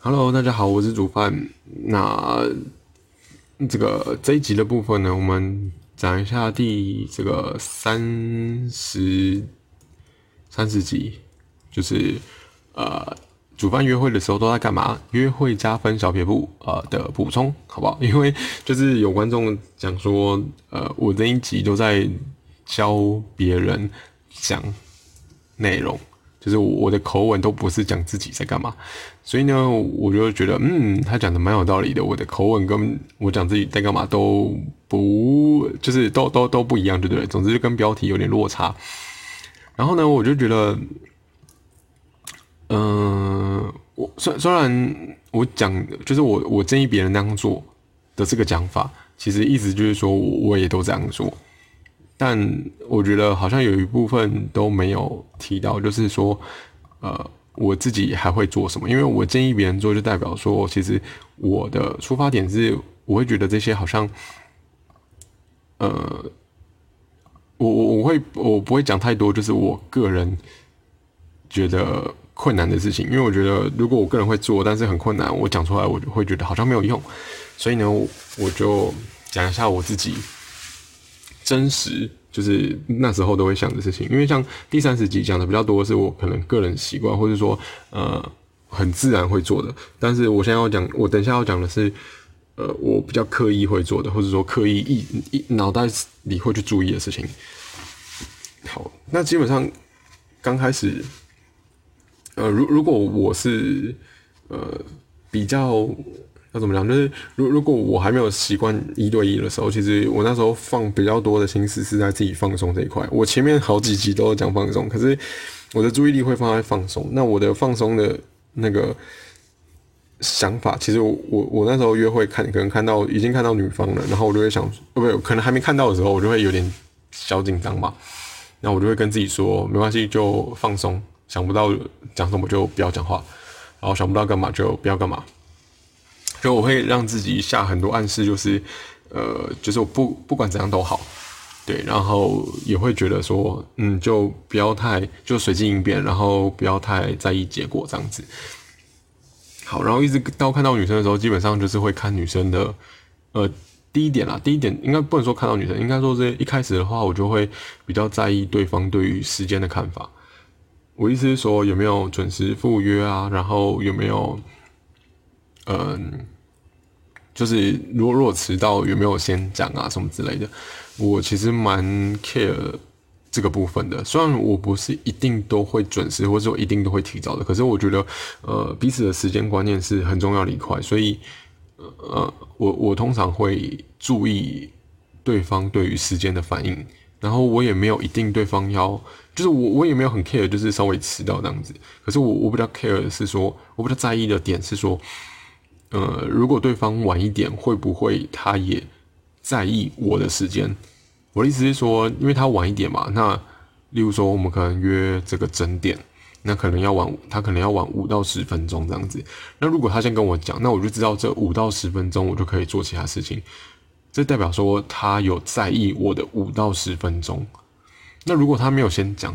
Hello，大家好，我是煮饭。那这个这一集的部分呢，我们讲一下第这个三十三十集，就是呃，煮饭约会的时候都在干嘛？约会加分小撇步呃的补充，好不好？因为就是有观众讲说，呃，我这一集都在教别人讲内容。就是我的口吻都不是讲自己在干嘛，所以呢，我就觉得，嗯，他讲的蛮有道理的。我的口吻跟我讲自己在干嘛都不，就是都都都不一样，对不对？总之就跟标题有点落差。然后呢，我就觉得，嗯，我虽虽然我讲，就是我我建议别人那样做的这个讲法，其实意思就是说我我也都这样做。但我觉得好像有一部分都没有提到，就是说，呃，我自己还会做什么？因为我建议别人做，就代表说，其实我的出发点是，我会觉得这些好像，呃，我我我会我不会讲太多，就是我个人觉得困难的事情，因为我觉得如果我个人会做，但是很困难，我讲出来我就会觉得好像没有用，所以呢，我就讲一下我自己。真实就是那时候都会想的事情，因为像第三十集讲的比较多，是我可能个人习惯，或者说呃很自然会做的。但是我现在要讲，我等一下要讲的是，呃，我比较刻意会做的，或者说刻意一一脑袋里会去注意的事情。好，那基本上刚开始，呃，如如果我是呃比较。怎么讲？就是如如果我还没有习惯一对一的时候，其实我那时候放比较多的心思是在自己放松这一块。我前面好几集都讲放松，可是我的注意力会放在放松。那我的放松的那个想法，其实我我我那时候约会看，可能看到已经看到女方了，然后我就会想，不不，可能还没看到的时候，我就会有点小紧张嘛。那我就会跟自己说，没关系，就放松。想不到讲什么就不要讲话，然后想不到干嘛就不要干嘛。就我会让自己下很多暗示，就是，呃，就是我不不管怎样都好，对，然后也会觉得说，嗯，就不要太就随机应变，然后不要太在意结果这样子。好，然后一直到看到女生的时候，基本上就是会看女生的，呃，第一点啦，第一点应该不能说看到女生，应该说是一开始的话，我就会比较在意对方对于时间的看法。我意思是说，有没有准时赴约啊，然后有没有。嗯，就是如果如果迟到有没有先讲啊什么之类的，我其实蛮 care 这个部分的。虽然我不是一定都会准时，或者说一定都会提早的，可是我觉得呃彼此的时间观念是很重要的一块，所以呃我我通常会注意对方对于时间的反应，然后我也没有一定对方要，就是我我也没有很 care，就是稍微迟到这样子。可是我我比较 care 的是说，我比较在意的点是说。呃，如果对方晚一点，会不会他也在意我的时间？我的意思是说，因为他晚一点嘛，那例如说我们可能约这个整点，那可能要晚，他可能要晚五到十分钟这样子。那如果他先跟我讲，那我就知道这五到十分钟我就可以做其他事情，这代表说他有在意我的五到十分钟。那如果他没有先讲，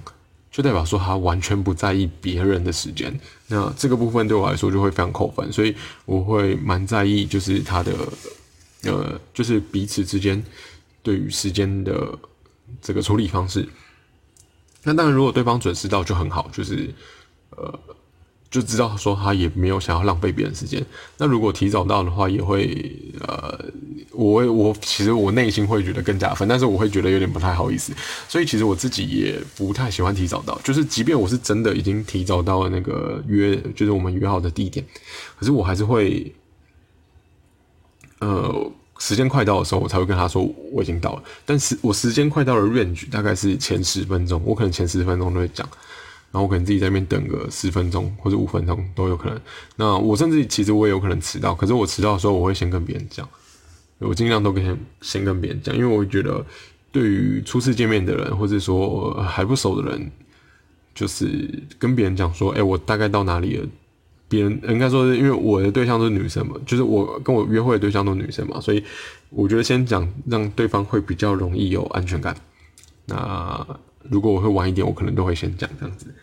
就代表说他完全不在意别人的时间，那这个部分对我来说就会非常扣分，所以我会蛮在意，就是他的，呃，就是彼此之间对于时间的这个处理方式。那当然，如果对方准时到就很好，就是呃。就知道说他也没有想要浪费别人时间。那如果提早到的话，也会呃，我我其实我内心会觉得更加分，但是我会觉得有点不太好意思。所以其实我自己也不太喜欢提早到，就是即便我是真的已经提早到了那个约，就是我们约好的地点，可是我还是会，呃，时间快到的时候，我才会跟他说我已经到了。但是我时间快到了 range 大概是前十分钟，我可能前十分钟都会讲。然后我可能自己在那边等个十分钟或者五分钟都有可能。那我甚至其实我也有可能迟到，可是我迟到的时候我会先跟别人讲，我尽量都跟先跟别人讲，因为我觉得对于初次见面的人或者说还不熟的人，就是跟别人讲说，哎，我大概到哪里了。别人应该说是因为我的对象是女生嘛，就是我跟我约会的对象都是女生嘛，所以我觉得先讲让对方会比较容易有安全感。那。如果我会晚一点，我可能都会先讲这样子。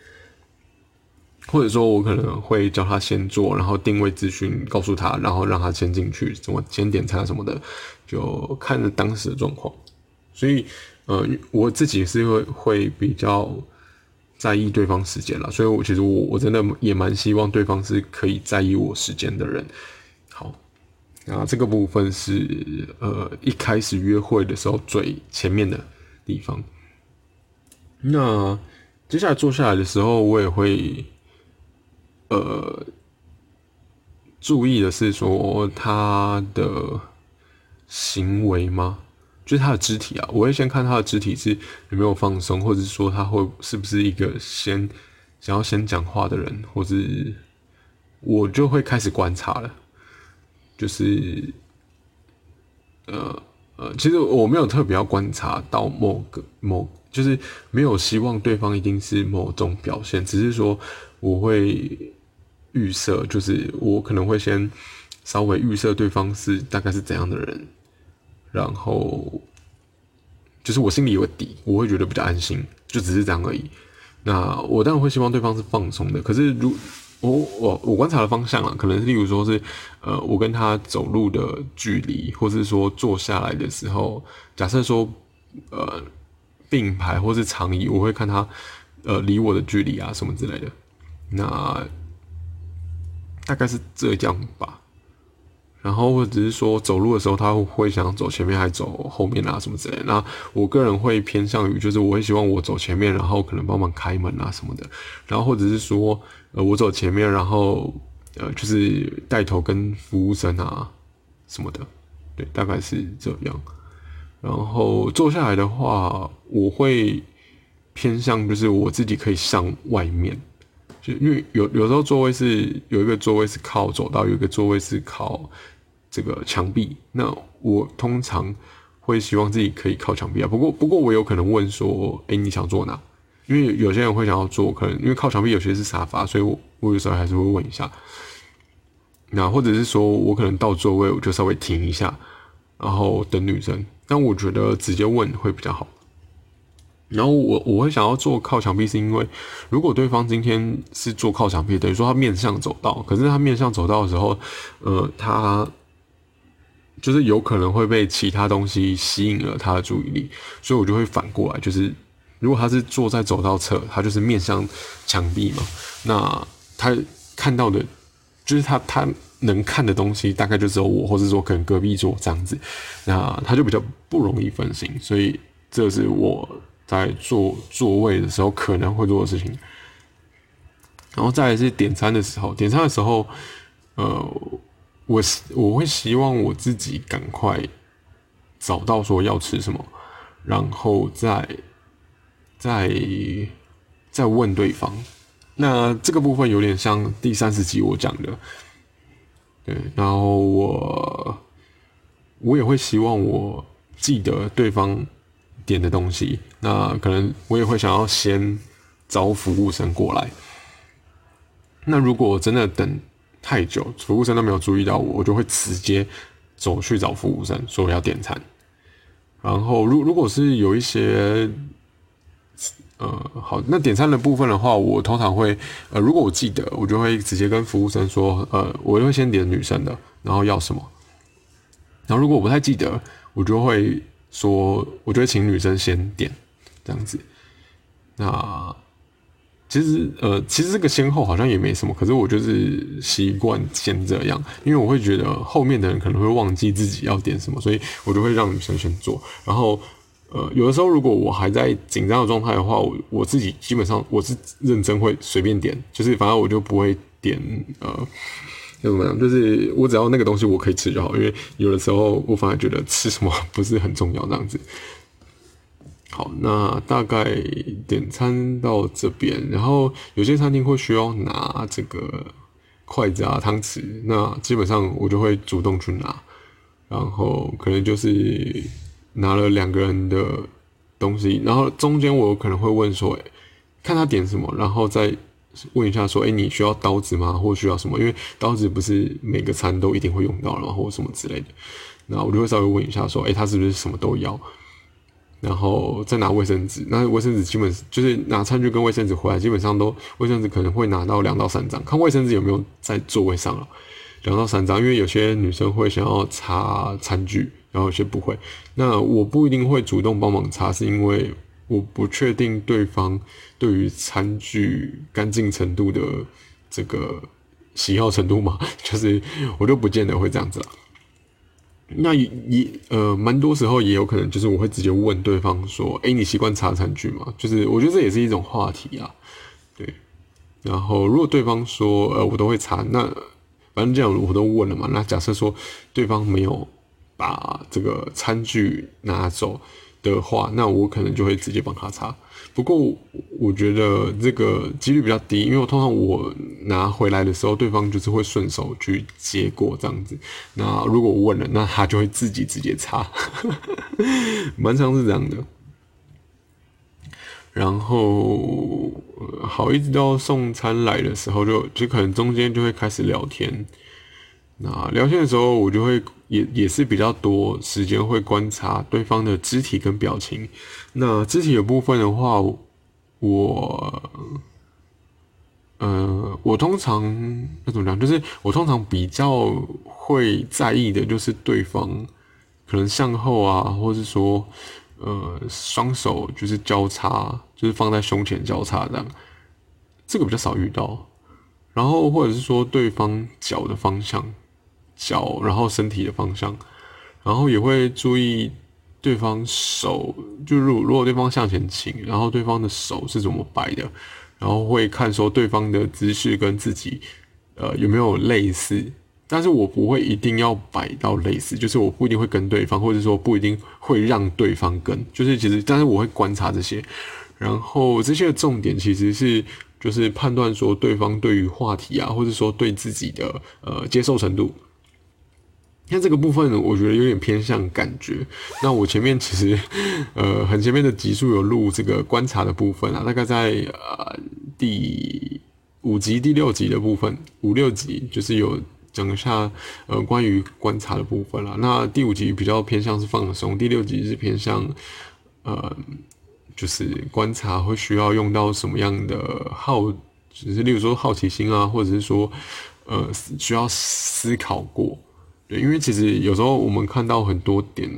或者说我可能会叫他先做，然后定位资讯告诉他，然后让他先进去，怎么先点餐什么的，就看着当时的状况。所以，呃，我自己是会会比较在意对方时间了，所以我其实我我真的也蛮希望对方是可以在意我时间的人。好，那这个部分是呃一开始约会的时候最前面的地方。那接下来坐下来的时候，我也会。呃，注意的是说他的行为吗？就是他的肢体啊，我会先看他的肢体是有没有放松，或者是说他会是不是一个先想要先讲话的人，或者我就会开始观察了。就是呃呃，其实我没有特别要观察到某个某，就是没有希望对方一定是某种表现，只是说我会。预设就是我可能会先稍微预设对方是大概是怎样的人，然后就是我心里有个底，我会觉得比较安心，就只是这样而已。那我当然会希望对方是放松的，可是如我我我观察的方向啊，可能例如说是呃我跟他走路的距离，或是说坐下来的时候，假设说呃并排或是长椅，我会看他呃离我的距离啊什么之类的，那。大概是这样吧，然后或者是说走路的时候，他会想走前面还走后面啊什么之类。那我个人会偏向于，就是我会希望我走前面，然后可能帮忙开门啊什么的。然后或者是说，呃，我走前面，然后呃，就是带头跟服务生啊什么的。对，大概是这样。然后坐下来的话，我会偏向就是我自己可以向外面。就因为有有时候座位是有一个座位是靠走道，有一个座位是靠这个墙壁。那我通常会希望自己可以靠墙壁啊。不过不过我有可能问说，哎，你想坐哪？因为有些人会想要坐，可能因为靠墙壁有些是沙发，所以我我有时候还是会问一下。那或者是说我可能到座位我就稍微停一下，然后等女生。但我觉得直接问会比较好。然后我我会想要坐靠墙壁，是因为如果对方今天是坐靠墙壁，等于说他面向走道，可是他面向走道的时候，呃，他就是有可能会被其他东西吸引了他的注意力，所以我就会反过来，就是如果他是坐在走道侧，他就是面向墙壁嘛，那他看到的，就是他他能看的东西，大概就只有我，或者说可能隔壁桌这样子，那他就比较不容易分心，所以这是我。在坐座位的时候可能会做的事情，然后再来是点餐的时候，点餐的时候，呃，我我会希望我自己赶快找到说要吃什么，然后再再再问对方。那这个部分有点像第三十集我讲的，对，然后我我也会希望我记得对方。点的东西，那可能我也会想要先找服务生过来。那如果真的等太久，服务生都没有注意到我，我就会直接走去找服务生，说我要点餐。然后，如如果是有一些，呃，好，那点餐的部分的话，我通常会，呃，如果我记得，我就会直接跟服务生说，呃，我就会先点女生的，然后要什么。然后，如果我不太记得，我就会。说，我就会请女生先点，这样子。那其实，呃，其实这个先后好像也没什么，可是我就是习惯先这样，因为我会觉得后面的人可能会忘记自己要点什么，所以我就会让女生先做。然后，呃，有的时候如果我还在紧张的状态的话，我我自己基本上我是认真会随便点，就是反正我就不会点，呃。要怎么样？就是我只要那个东西我可以吃就好，因为有的时候我反而觉得吃什么不是很重要这样子。好，那大概点餐到这边，然后有些餐厅会需要拿这个筷子啊、汤匙，那基本上我就会主动去拿，然后可能就是拿了两个人的东西，然后中间我可能会问说，看他点什么，然后再。问一下，说，哎，你需要刀子吗？或需要什么？因为刀子不是每个餐都一定会用到，然后什么之类的。那我就会稍微问一下，说，哎，他是不是什么都要？然后再拿卫生纸，那卫生纸基本就是拿餐具跟卫生纸回来，基本上都卫生纸可能会拿到两到三张，看卫生纸有没有在座位上了，两到三张，因为有些女生会想要擦餐具，然后有些不会，那我不一定会主动帮忙擦，是因为我不确定对方对于餐具干净程度的这个喜好程度嘛，就是我就不见得会这样子了。那也呃，蛮多时候也有可能，就是我会直接问对方说：“哎，你习惯擦餐具吗？”就是我觉得这也是一种话题啊，对。然后如果对方说：“呃，我都会擦。”那反正这样我都问了嘛。那假设说对方没有把这个餐具拿走的话，那我可能就会直接帮他擦。不过我觉得这个几率比较低，因为我通常我拿回来的时候，对方就是会顺手去接过这样子。那如果我问了，那他就会自己直接擦，蛮常是这样的。然后好，一直到送餐来的时候，就就可能中间就会开始聊天。那聊天的时候，我就会也也是比较多时间会观察对方的肢体跟表情。那肢体的部分的话，我，呃，我通常那怎么讲？就是我通常比较会在意的，就是对方可能向后啊，或是说，呃，双手就是交叉，就是放在胸前交叉这样，这个比较少遇到。然后或者是说对方脚的方向。脚，然后身体的方向，然后也会注意对方手，就如如果对方向前倾，然后对方的手是怎么摆的，然后会看说对方的姿势跟自己，呃有没有类似，但是我不会一定要摆到类似，就是我不一定会跟对方，或者说不一定会让对方跟，就是其实但是我会观察这些，然后这些的重点其实是就是判断说对方对于话题啊，或者说对自己的呃接受程度。像这个部分，我觉得有点偏向感觉。那我前面其实，呃，很前面的集数有录这个观察的部分啊，大概在呃第五集、第六集的部分，五六集就是有讲一下呃关于观察的部分了。那第五集比较偏向是放松，第六集是偏向呃就是观察会需要用到什么样的好，就是例如说好奇心啊，或者是说呃需要思考过。对，因为其实有时候我们看到很多点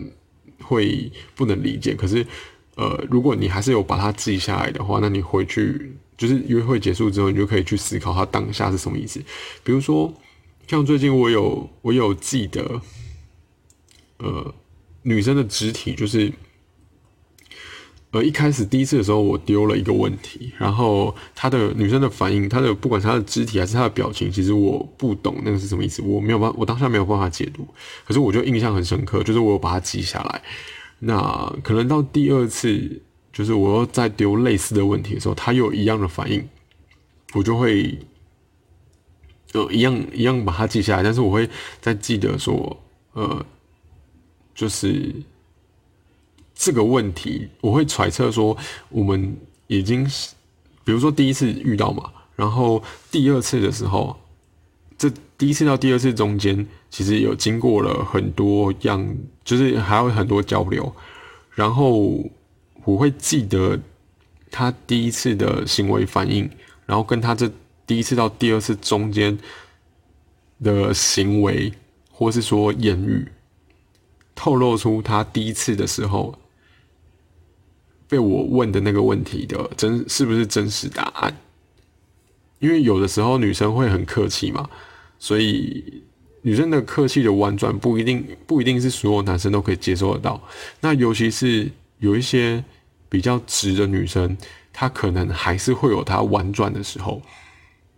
会不能理解，可是，呃，如果你还是有把它记下来的话，那你回去就是约会结束之后，你就可以去思考它当下是什么意思。比如说，像最近我有我有记得，呃，女生的肢体就是。呃，一开始第一次的时候，我丢了一个问题，然后她的女生的反应，她的不管她的肢体还是她的表情，其实我不懂那个是什么意思，我没有办，我当下没有办法解读。可是我就印象很深刻，就是我有把它记下来。那可能到第二次，就是我又再丢类似的问题的时候，她又一样的反应，我就会，呃，一样一样把它记下来，但是我会再记得说，呃，就是。这个问题，我会揣测说，我们已经是，比如说第一次遇到嘛，然后第二次的时候，这第一次到第二次中间，其实有经过了很多样，就是还有很多交流，然后我会记得他第一次的行为反应，然后跟他这第一次到第二次中间的行为，或是说言语，透露出他第一次的时候。被我问的那个问题的真是不是真实答案？因为有的时候女生会很客气嘛，所以女生的客气的婉转不一定不一定是所有男生都可以接受得到。那尤其是有一些比较直的女生，她可能还是会有她婉转的时候。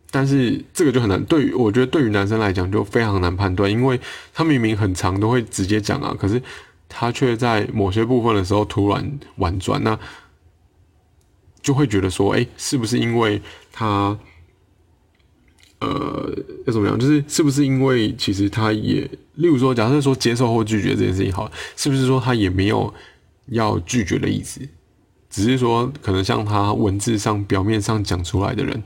但是这个就很难，对于我觉得对于男生来讲就非常难判断，因为他明明很长都会直接讲啊，可是。他却在某些部分的时候突然婉转，那就会觉得说，哎，是不是因为他，呃，要怎么样？就是是不是因为其实他也，例如说，假设说接受或拒绝这件事情，好，是不是说他也没有要拒绝的意思，只是说可能像他文字上表面上讲出来的人，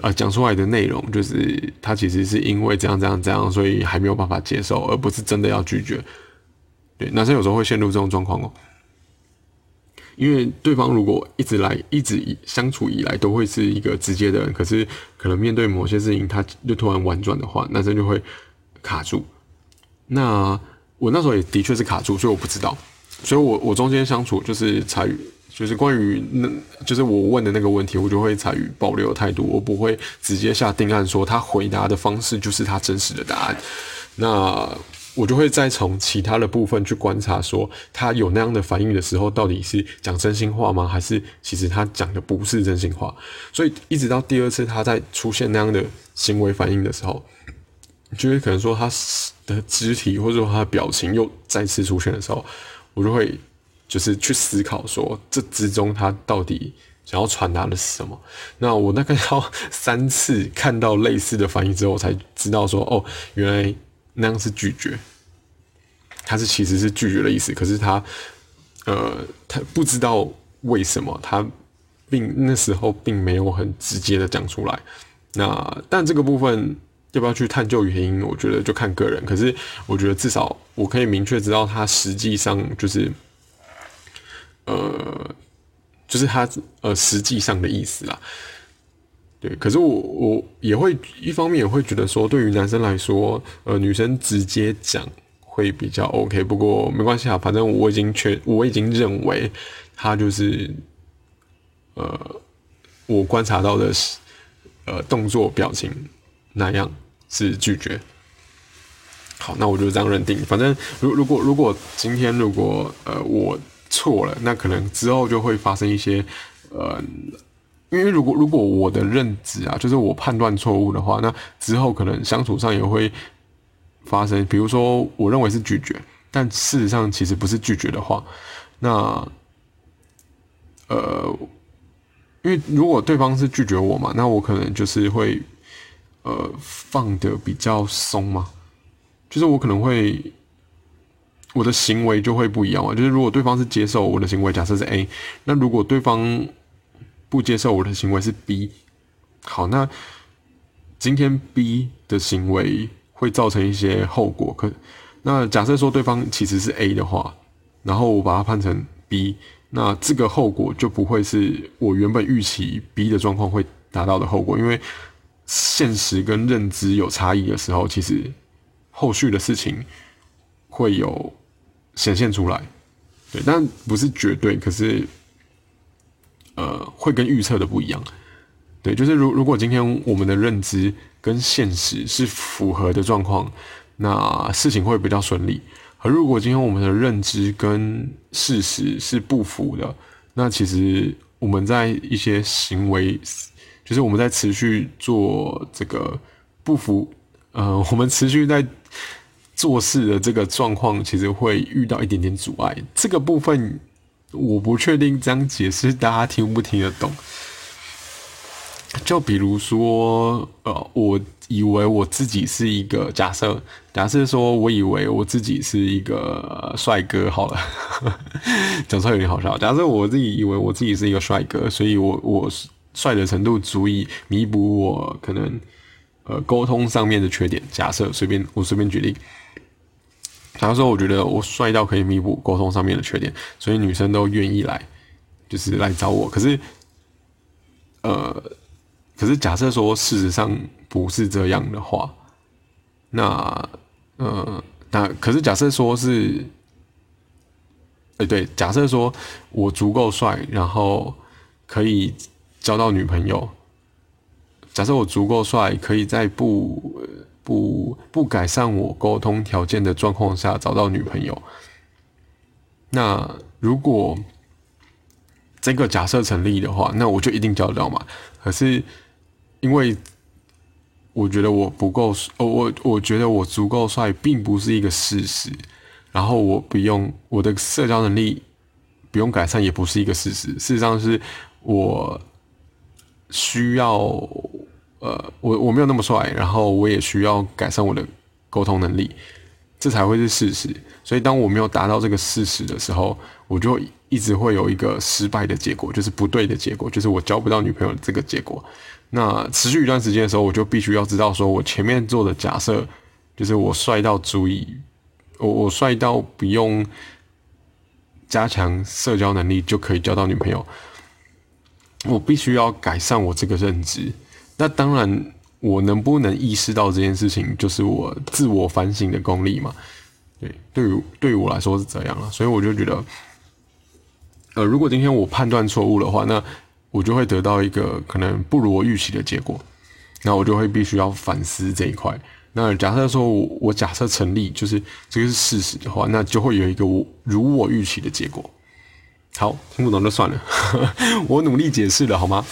啊，讲出来的内容就是他其实是因为这样这样这样，所以还没有办法接受，而不是真的要拒绝。对，男生有时候会陷入这种状况哦。因为对方如果一直来，一直以相处以来都会是一个直接的人，可是可能面对某些事情，他就突然婉转的话，男生就会卡住。那我那时候也的确是卡住，所以我不知道，所以我我中间相处就是采，就是关于那，就是我问的那个问题，我就会采取保留态度，我不会直接下定案说他回答的方式就是他真实的答案。那我就会再从其他的部分去观察，说他有那样的反应的时候，到底是讲真心话吗？还是其实他讲的不是真心话？所以一直到第二次他在出现那样的行为反应的时候，就是可能说他的肢体或者说他的表情又再次出现的时候，我就会就是去思考说这之中他到底想要传达的是什么？那我大概要三次看到类似的反应之后，我才知道说哦，原来。那样是拒绝，他是其实是拒绝的意思，可是他，呃，他不知道为什么，他并那时候并没有很直接的讲出来。那但这个部分要不要去探究原因，我觉得就看个人。可是我觉得至少我可以明确知道他实际上就是，呃，就是他呃实际上的意思啦。对，可是我我也会一方面也会觉得说，对于男生来说，呃，女生直接讲会比较 OK。不过没关系啊，反正我已经确我已经认为他就是，呃，我观察到的是，呃，动作表情那样是拒绝。好，那我就这样认定。反正如如果如果今天如果呃我错了，那可能之后就会发生一些呃。因为如果如果我的认知啊，就是我判断错误的话，那之后可能相处上也会发生。比如说，我认为是拒绝，但事实上其实不是拒绝的话，那呃，因为如果对方是拒绝我嘛，那我可能就是会呃放的比较松嘛，就是我可能会我的行为就会不一样嘛。就是如果对方是接受我的行为，假设是 A，那如果对方不接受我的行为是 B，好，那今天 B 的行为会造成一些后果。可那假设说对方其实是 A 的话，然后我把它判成 B，那这个后果就不会是我原本预期 B 的状况会达到的后果，因为现实跟认知有差异的时候，其实后续的事情会有显现出来。对，但不是绝对，可是。呃，会跟预测的不一样，对，就是如如果今天我们的认知跟现实是符合的状况，那事情会比较顺利；而如果今天我们的认知跟事实是不符的，那其实我们在一些行为，就是我们在持续做这个不符，呃，我们持续在做事的这个状况，其实会遇到一点点阻碍，这个部分。我不确定这样解释大家听不听得懂。就比如说，呃，我以为我自己是一个假设，假设说我以为我自己是一个帅哥，好了，讲出来有点好笑。假设我自己以为我自己是一个帅哥，所以我我帅的程度足以弥补我可能呃沟通上面的缺点。假设随便我随便举例。假如说，我觉得我帅到可以弥补沟通上面的缺点，所以女生都愿意来，就是来找我。可是，呃，可是假设说事实上不是这样的话，那，呃，那可是假设说是，哎，对，假设说我足够帅，然后可以交到女朋友。假设我足够帅，可以在不。不不改善我沟通条件的状况下找到女朋友，那如果这个假设成立的话，那我就一定交得到嘛？可是因为我觉得我不够，哦，我我觉得我足够帅，并不是一个事实。然后我不用我的社交能力不用改善，也不是一个事实。事实上是我需要。呃，我我没有那么帅，然后我也需要改善我的沟通能力，这才会是事实。所以当我没有达到这个事实的时候，我就一直会有一个失败的结果，就是不对的结果，就是我交不到女朋友这个结果。那持续一段时间的时候，我就必须要知道，说我前面做的假设，就是我帅到足以，我我帅到不用加强社交能力就可以交到女朋友。我必须要改善我这个认知。那当然，我能不能意识到这件事情，就是我自我反省的功力嘛？对，对于对于我来说是这样了。所以我就觉得，呃，如果今天我判断错误的话，那我就会得到一个可能不如我预期的结果。那我就会必须要反思这一块。那假设说我我假设成立，就是这个是事实的话，那就会有一个我如我预期的结果。好，听不懂就算了，我努力解释了，好吗？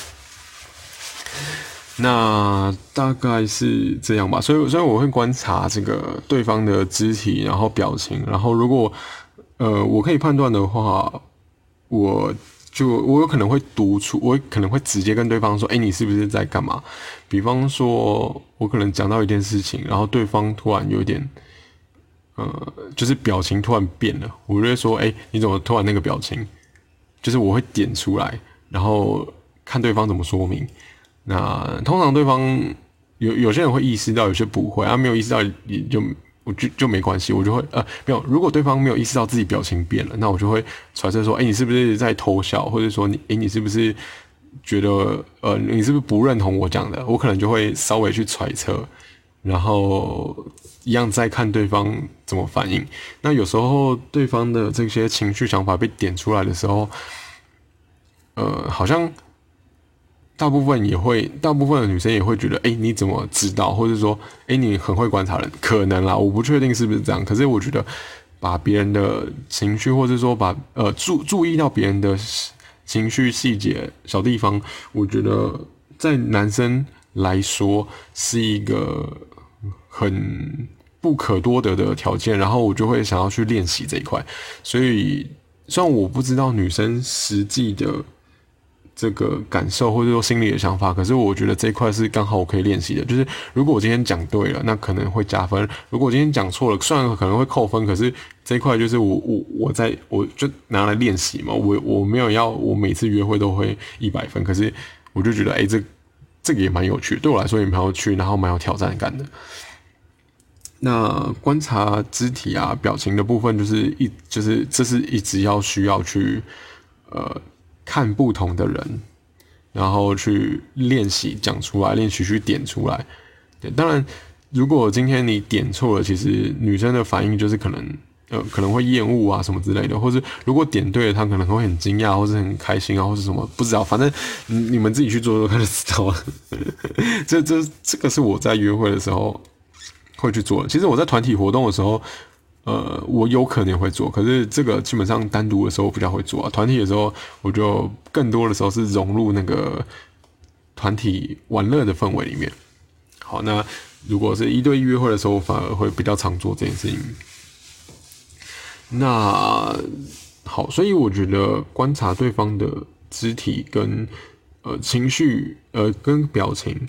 那大概是这样吧。所以，所以我会观察这个对方的肢体，然后表情，然后如果呃我可以判断的话，我就我有可能会读出，我可能会直接跟对方说：“哎，你是不是在干嘛？”比方说，我可能讲到一件事情，然后对方突然有点呃，就是表情突然变了，我就会说：“哎，你怎么突然那个表情？”就是我会点出来，然后看对方怎么说明。那通常对方有有些人会意识到，有些不会啊，没有意识到也就我就就没关系，我就会呃没有。如果对方没有意识到自己表情变了，那我就会揣测说，哎，你是不是在偷笑，或者说你哎你是不是觉得呃你是不是不认同我讲的？我可能就会稍微去揣测，然后一样再看对方怎么反应。那有时候对方的这些情绪想法被点出来的时候。呃，好像大部分也会，大部分的女生也会觉得，哎，你怎么知道？或者说，哎，你很会观察人，可能啦，我不确定是不是这样。可是我觉得，把别人的情绪，或者说把呃注注意到别人的情绪细节小地方，我觉得在男生来说是一个很不可多得的条件。然后我就会想要去练习这一块。所以，虽然我不知道女生实际的。这个感受或者说心里的想法，可是我觉得这一块是刚好我可以练习的。就是如果我今天讲对了，那可能会加分；如果我今天讲错了，虽然可能会扣分，可是这一块就是我我我在我就拿来练习嘛。我我没有要我每次约会都会一百分，可是我就觉得哎，这这个也蛮有趣，对我来说也蛮有趣，然后蛮有挑战感的。那观察肢体啊表情的部分，就是一就是这是一直要需要去呃。看不同的人，然后去练习讲出来，练习去点出来。对，当然，如果今天你点错了，其实女生的反应就是可能呃可能会厌恶啊什么之类的，或者如果点对了，她可能会很惊讶，或者很开心啊，或者什么不知道，反正你们自己去做做看就知道了。这这这个是我在约会的时候会去做。其实我在团体活动的时候。呃，我有可能会做，可是这个基本上单独的时候比较会做啊。团体的时候，我就更多的时候是融入那个团体玩乐的氛围里面。好，那如果是一对一约会的时候，反而会比较常做这件事情。那好，所以我觉得观察对方的肢体跟呃情绪，呃跟表情，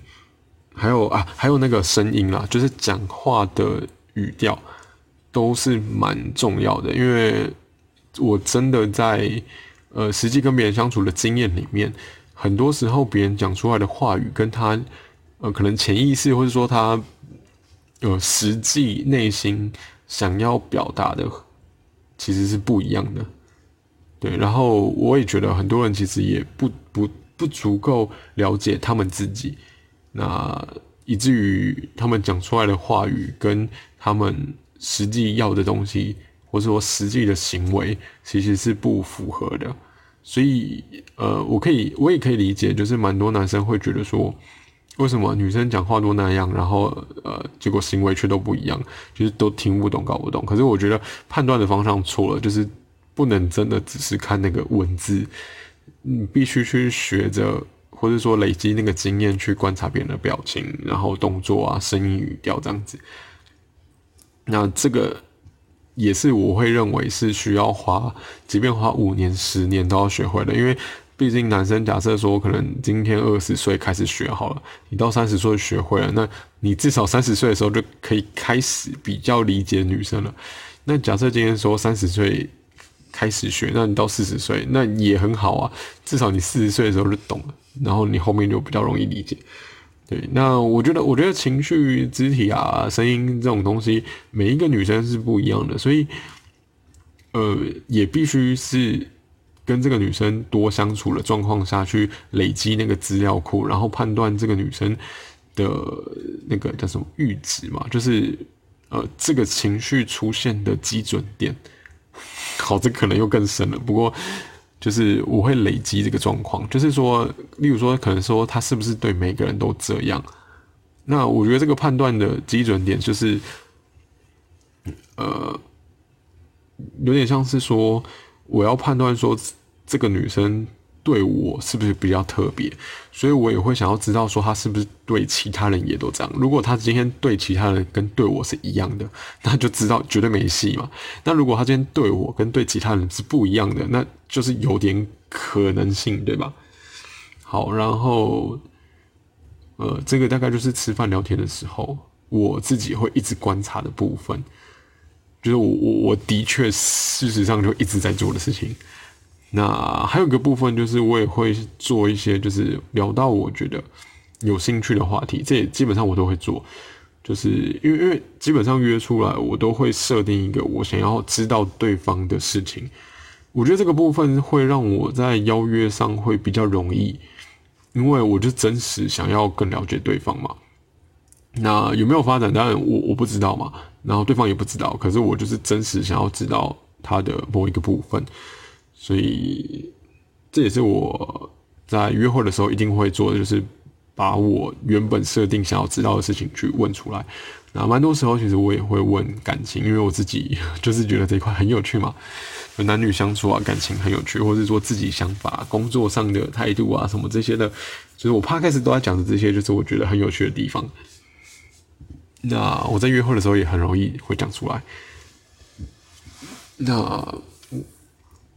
还有啊还有那个声音啦，就是讲话的语调。都是蛮重要的，因为我真的在呃实际跟别人相处的经验里面，很多时候别人讲出来的话语跟他呃可能潜意识或者说他呃实际内心想要表达的其实是不一样的。对，然后我也觉得很多人其实也不不不足够了解他们自己，那以至于他们讲出来的话语跟他们。实际要的东西，或者说实际的行为，其实是不符合的。所以，呃，我可以，我也可以理解，就是蛮多男生会觉得说，为什么女生讲话都那样，然后，呃，结果行为却都不一样，就是都听不懂、搞不懂。可是我觉得判断的方向错了，就是不能真的只是看那个文字，你必须去学着，或者说累积那个经验，去观察别人的表情，然后动作啊、声音、语调这样子。那这个也是我会认为是需要花，即便花五年、十年都要学会的，因为毕竟男生假设说可能今天二十岁开始学好了，你到三十岁学会了，那你至少三十岁的时候就可以开始比较理解女生了。那假设今天说三十岁开始学，那你到四十岁那也很好啊，至少你四十岁的时候就懂了，然后你后面就比较容易理解。对，那我觉得，我觉得情绪、肢体啊、声音这种东西，每一个女生是不一样的，所以，呃，也必须是跟这个女生多相处的状况下去累积那个资料库，然后判断这个女生的那个叫什么阈值嘛，就是呃这个情绪出现的基准点。好，这可能又更深了。不过就是我会累积这个状况，就是说，例如说，可能说他是不是对每个人都这样？那我觉得这个判断的基准点就是，呃。有点像是说，我要判断说这个女生对我是不是比较特别，所以我也会想要知道说他是不是对其他人也都这样。如果他今天对其他人跟对我是一样的，那就知道绝对没戏嘛。那如果他今天对我跟对其他人是不一样的，那就是有点可能性，对吧？好，然后，呃，这个大概就是吃饭聊天的时候，我自己会一直观察的部分。就是我我我的确事实上就一直在做的事情。那还有一个部分就是我也会做一些，就是聊到我觉得有兴趣的话题，这也基本上我都会做。就是因为因为基本上约出来，我都会设定一个我想要知道对方的事情。我觉得这个部分会让我在邀约上会比较容易，因为我就真实想要更了解对方嘛。那有没有发展？当然我我不知道嘛，然后对方也不知道。可是我就是真实想要知道他的某一个部分，所以这也是我在约会的时候一定会做的，就是把我原本设定想要知道的事情去问出来。那蛮多时候其实我也会问感情，因为我自己 就是觉得这一块很有趣嘛，男女相处啊，感情很有趣，或者说自己想法、工作上的态度啊什么这些的，就是我怕开始都在讲的这些，就是我觉得很有趣的地方。那我在约会的时候也很容易会讲出来。那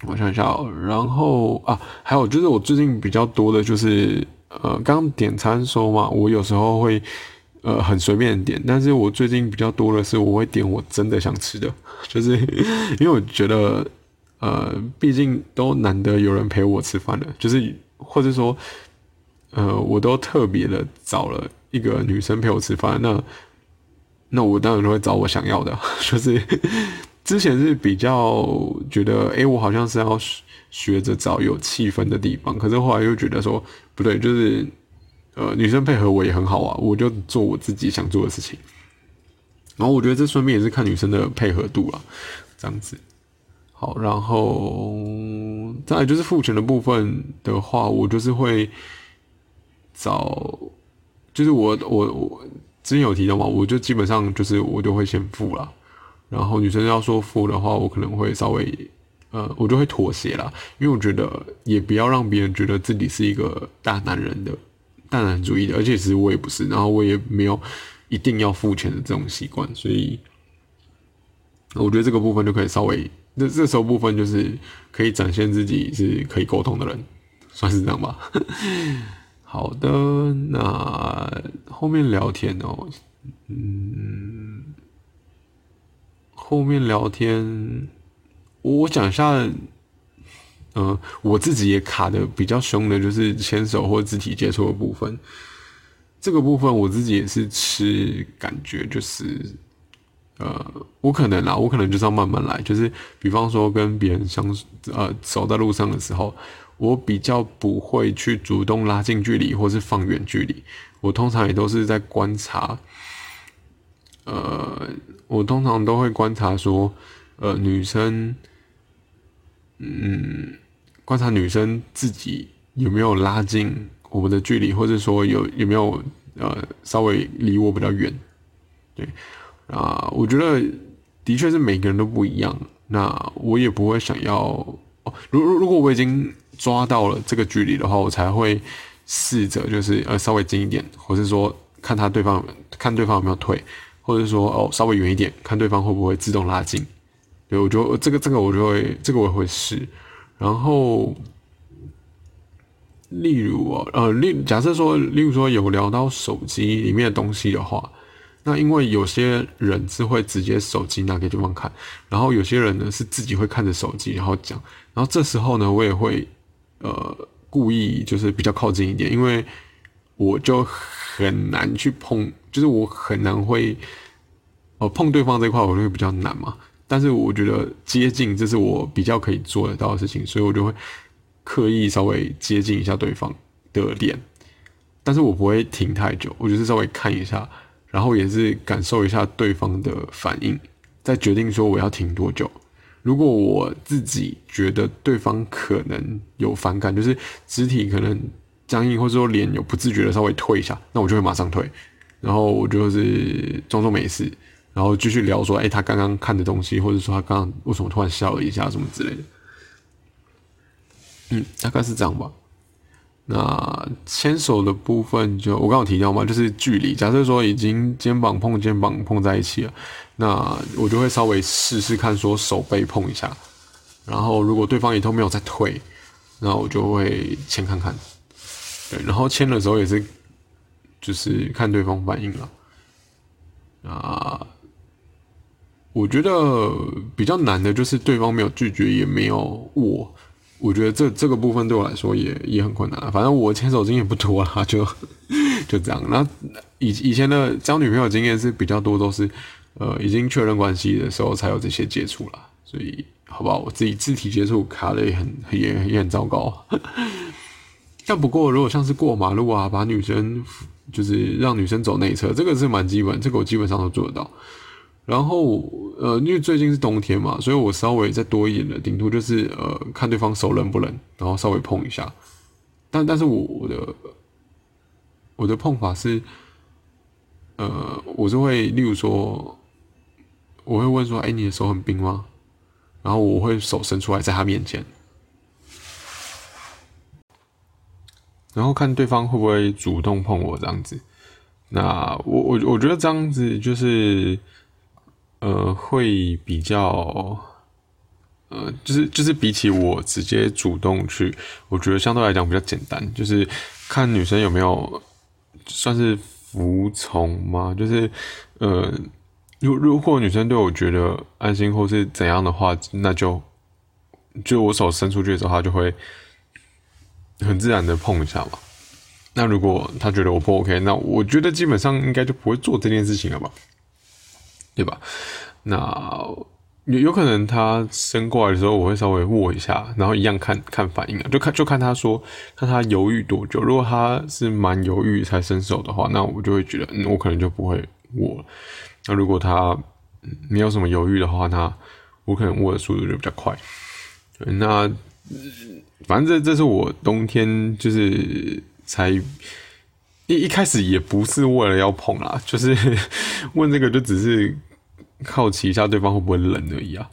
我想一下，然后啊，还有就是我最近比较多的就是呃，刚点餐说嘛，我有时候会呃很随便点，但是我最近比较多的是我会点我真的想吃的，就是 因为我觉得呃，毕竟都难得有人陪我吃饭了，就是或者说呃，我都特别的找了一个女生陪我吃饭，那。那我当然都会找我想要的，就是之前是比较觉得，哎，我好像是要学着找有气氛的地方，可是后来又觉得说不对，就是呃，女生配合我也很好啊，我就做我自己想做的事情。然后我觉得这顺便也是看女生的配合度了，这样子。好，然后再来就是付钱的部分的话，我就是会找，就是我我我。之前有提到嘛，我就基本上就是我就会先付了，然后女生要说付的话，我可能会稍微呃，我就会妥协啦，因为我觉得也不要让别人觉得自己是一个大男人的大男主义的，而且其实我也不是，然后我也没有一定要付钱的这种习惯，所以我觉得这个部分就可以稍微，那这时候部分就是可以展现自己是可以沟通的人，算是这样吧。好的，那后面聊天哦，嗯，后面聊天，我讲一下，嗯，我自己也卡的比较凶的，就是牵手或肢体接触的部分。这个部分我自己也是吃感觉，就是，呃，我可能啦，我可能就是要慢慢来，就是比方说跟别人相，呃，走在路上的时候。我比较不会去主动拉近距离，或是放远距离。我通常也都是在观察，呃，我通常都会观察说，呃，女生，嗯，观察女生自己有没有拉近我们的距离，或者说有有没有呃稍微离我比较远。对，啊，我觉得的确是每个人都不一样。那我也不会想要，如如如果我已经。抓到了这个距离的话，我才会试着就是呃稍微近一点，或是说看他对方看对方有没有退，或者说哦稍微远一点，看对方会不会自动拉近。对我就这个这个我就会这个我也会试。然后例如哦呃例假设说例如说有聊到手机里面的东西的话，那因为有些人是会直接手机拿给对方看，然后有些人呢是自己会看着手机然后讲，然后这时候呢我也会。呃，故意就是比较靠近一点，因为我就很难去碰，就是我很难会，呃，碰对方这块我会比较难嘛。但是我觉得接近这是我比较可以做得到的事情，所以我就会刻意稍微接近一下对方的脸，但是我不会停太久，我就是稍微看一下，然后也是感受一下对方的反应，再决定说我要停多久。如果我自己觉得对方可能有反感，就是肢体可能僵硬，或者说脸有不自觉的稍微退一下，那我就会马上退，然后我就是装作没事，然后继续聊说，哎，他刚刚看的东西，或者说他刚刚为什么突然笑了一下，什么之类的。嗯，大概是这样吧。那牵手的部分，就我刚刚提到嘛，就是距离。假设说已经肩膀碰肩膀碰在一起了，那我就会稍微试试看，说手背碰一下。然后如果对方也都没有再退，那我就会牵看看。对，然后牵的时候也是，就是看对方反应了。啊，我觉得比较难的就是对方没有拒绝，也没有我。我觉得这这个部分对我来说也也很困难。反正我牵手经验不多啦，就就这样。那以以前的交女朋友经验是比较多，都是呃已经确认关系的时候才有这些接触啦。所以好不好？我自己肢体接触卡的也很也也很糟糕。但不过如果像是过马路啊，把女生就是让女生走内侧，这个是蛮基本，这个我基本上都做得到。然后，呃，因为最近是冬天嘛，所以我稍微再多一点的，顶多就是呃，看对方手冷不冷，然后稍微碰一下。但但是我的我的碰法是，呃，我是会，例如说，我会问说，哎，你的手很冰吗？然后我会手伸出来在他面前，然后看对方会不会主动碰我这样子。那我我我觉得这样子就是。呃，会比较，呃，就是就是比起我直接主动去，我觉得相对来讲比较简单，就是看女生有没有算是服从吗？就是呃，如如果女生对我觉得安心或是怎样的话，那就就我手伸出去的时候，她就会很自然的碰一下嘛。那如果他觉得我不 OK，那我觉得基本上应该就不会做这件事情了吧。对吧？那有有可能他伸过来的时候，我会稍微握一下，然后一样看看反应啊，就看就看他说，看他犹豫多久。如果他是蛮犹豫才伸手的话，那我就会觉得，嗯，我可能就不会握。那如果他没有什么犹豫的话，那我可能握的速度就比较快。那反正这这是我冬天就是才。一一开始也不是为了要碰啦，就是问这个就只是好奇一下对方会不会冷而已啊。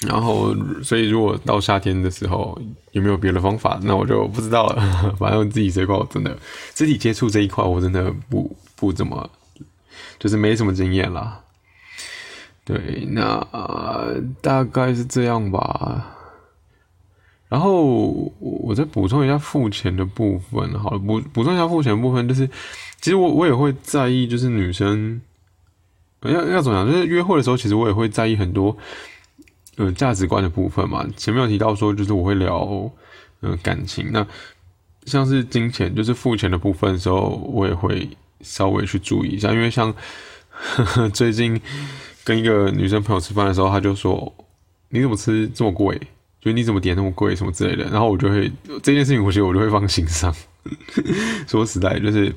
然后，所以如果到夏天的时候有没有别的方法，那我就不知道了。反正自己这块我真的肢体接触这一块，我真的不不怎么，就是没什么经验啦。对，那大概是这样吧。然后我再补充一下付钱的部分，好了，补补充一下付钱的部分，就是其实我我也会在意，就是女生要要怎么样，就是约会的时候，其实我也会在意很多，呃，价值观的部分嘛。前面有提到说，就是我会聊，呃，感情，那像是金钱，就是付钱的部分的时候，我也会稍微去注意一下，因为像呵 呵最近跟一个女生朋友吃饭的时候，她就说，你怎么吃这么贵？你怎么点那么贵什么之类的，然后我就会这件事情，我觉得我就会放心上。说实在，就是